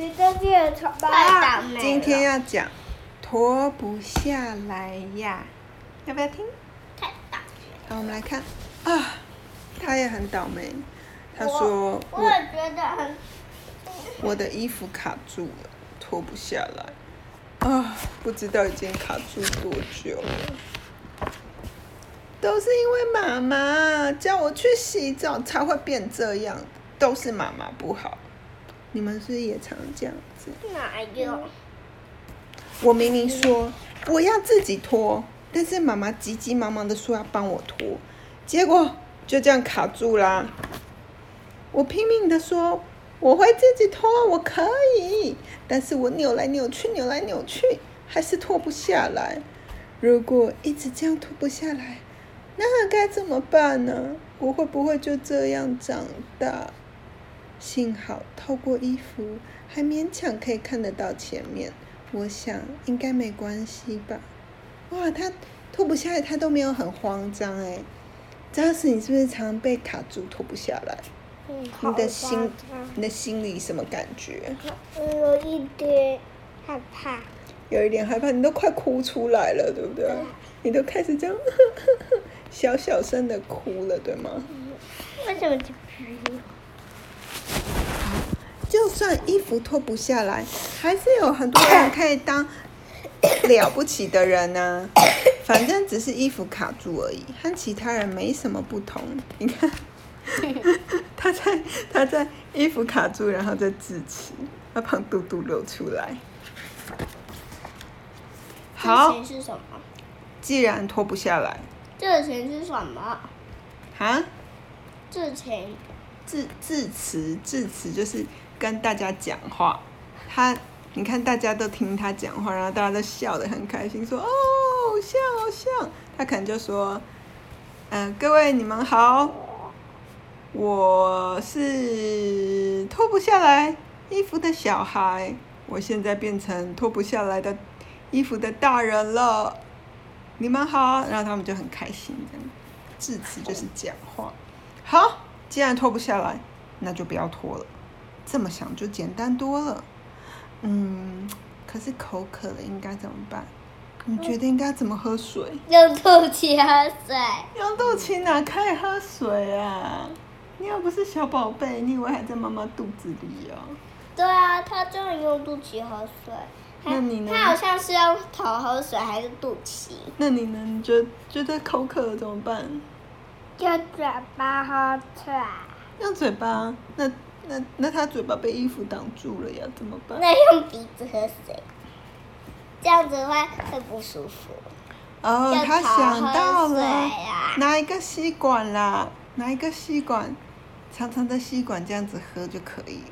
你这边脱吧。今天要讲脱不下来呀，要不要听？太倒霉好，我们来看啊，他也很倒霉。他说我，我也觉得很。我的衣服卡住了，脱不下来。啊，不知道已经卡住多久了。都是因为妈妈叫我去洗澡才会变这样，都是妈妈不好。你们是不是也常这样子？哪有？我明明说我要自己脱，但是妈妈急急忙忙的说要帮我脱，结果就这样卡住啦。我拼命的说我会自己脱，我可以，但是我扭来扭去，扭来扭去，还是脱不下来。如果一直这样脱不下来，那该怎么办呢？我会不会就这样长大？幸好透过衣服还勉强可以看得到前面，我想应该没关系吧。哇，他脱不下来，他都没有很慌张哎。张老你是不是常常被卡住脱不下来？嗯，你的心，你的心里什么感觉？有一点害怕。有一点害怕，你都快哭出来了，对不对？嗯、你都开始这样。小小声的哭了，对吗？为什么就哭？就算衣服脱不下来，还是有很多人可以当 了不起的人呢、啊。反正只是衣服卡住而已，和其他人没什么不同。你看，他在他在衣服卡住，然后再智齿，把胖嘟嘟露出来。好，既然脱不下来。这个钱是什么？啊？这钱，致致辞，致词就是跟大家讲话。他，你看大家都听他讲话，然后大家都笑得很开心，说哦，像好像。他可能就说，嗯、各位你们好，我是脱不下来衣服的小孩，我现在变成脱不下来的衣服的大人了。你们好，然后他们就很开心，这样，致辞就是讲话。好，既然脱不下来，那就不要脱了。这么想就简单多了。嗯，可是口渴了，应该怎么办？你觉得应该怎么喝水？用肚脐喝水。用肚脐哪可以喝水啊？你又不是小宝贝，你以为还在妈妈肚子里哦？对啊，他就能用肚脐喝水。那你呢？他好像是用头喝水还是肚脐？那你呢？你觉得觉得口渴了怎么办？用嘴巴喝水。用嘴巴？那那那他嘴巴被衣服挡住了呀，怎么办？那用鼻子喝水，这样子的话会不舒服。哦，他想到了，拿一个吸管啦，拿一个吸管，长长的吸管这样子喝就可以。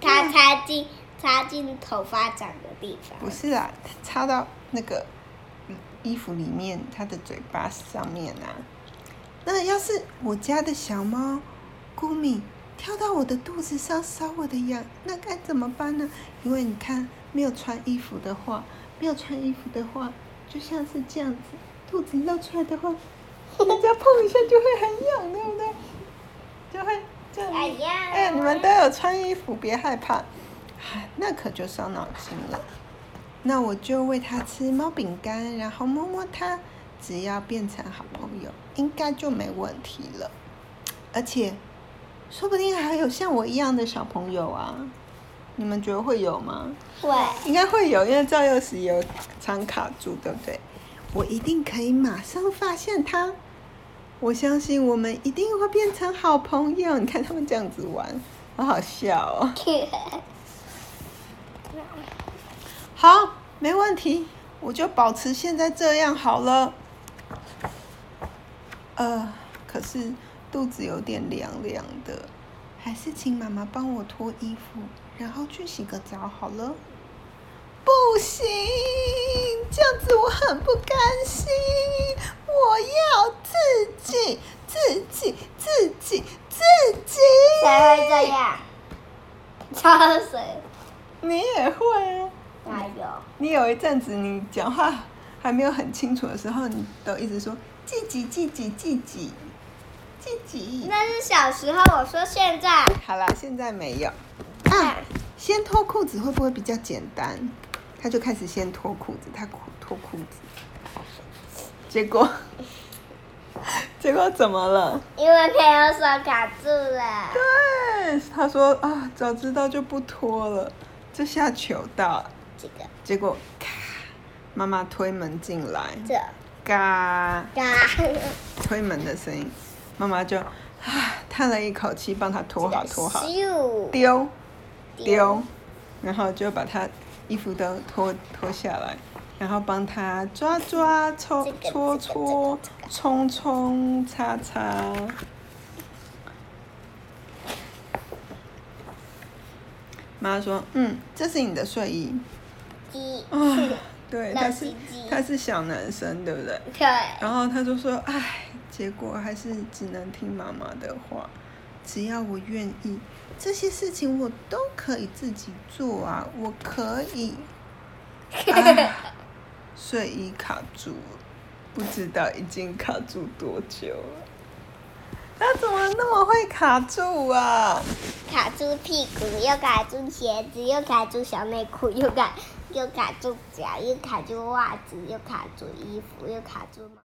他插进。插进头发长的地方。不是啊，插到那个衣服里面，他的嘴巴上面啊。那要是我家的小猫咕米跳到我的肚子上烧我的痒，那该怎么办呢？因为你看，没有穿衣服的话，没有穿衣服的话，就像是这样子，肚子露出来的话，人家碰一下就会很痒，对不对？就会这样。哎呀，哎，你们都有穿衣服，别害怕。那可就伤脑筋了。那我就喂它吃猫饼干，然后摸摸它，只要变成好朋友，应该就没问题了。而且，说不定还有像我一样的小朋友啊！你们觉得会有吗？会，应该会有，因为赵又时有常卡住，对不对？我一定可以马上发现他。我相信我们一定会变成好朋友。你看他们这样子玩，好好笑哦。好，没问题，我就保持现在这样好了。呃，可是肚子有点凉凉的，还是请妈妈帮我脱衣服，然后去洗个澡好了。不行，这样子我很不甘心，我要自己、自己、自己、自己。谁会这样？插水。你也会啊？哪有？你有一阵子，你讲话还没有很清楚的时候，你都一直说自己、自己、自己、自己。那是小时候，我说现在。好了，现在没有。啊，先脱裤子会不会比较简单？他就开始先脱裤子，他脱脱裤子，结果 结果怎么了？因为没有手卡住了。对，他说啊，早知道就不脱了。这下糗到了，这个结果咔，妈妈推门进来，这嘎嘎，推门的声音，妈妈就啊 叹了一口气，帮他脱好脱好，丢丢，然后就把他衣服都脱脱下来，然后帮他抓抓搓搓搓，冲冲擦擦。妈说：“嗯，这是你的睡衣。”啊，对，他是他是小男生，对不对？对。然后他就说：“哎，结果还是只能听妈妈的话。只要我愿意，这些事情我都可以自己做啊，我可以。啊”睡衣卡住了，不知道已经卡住多久了。他怎么那么会卡住啊？卡住屁股，又卡住鞋子，又卡住小内裤，又卡又卡住脚，又卡住袜子，又卡住衣服，又卡住。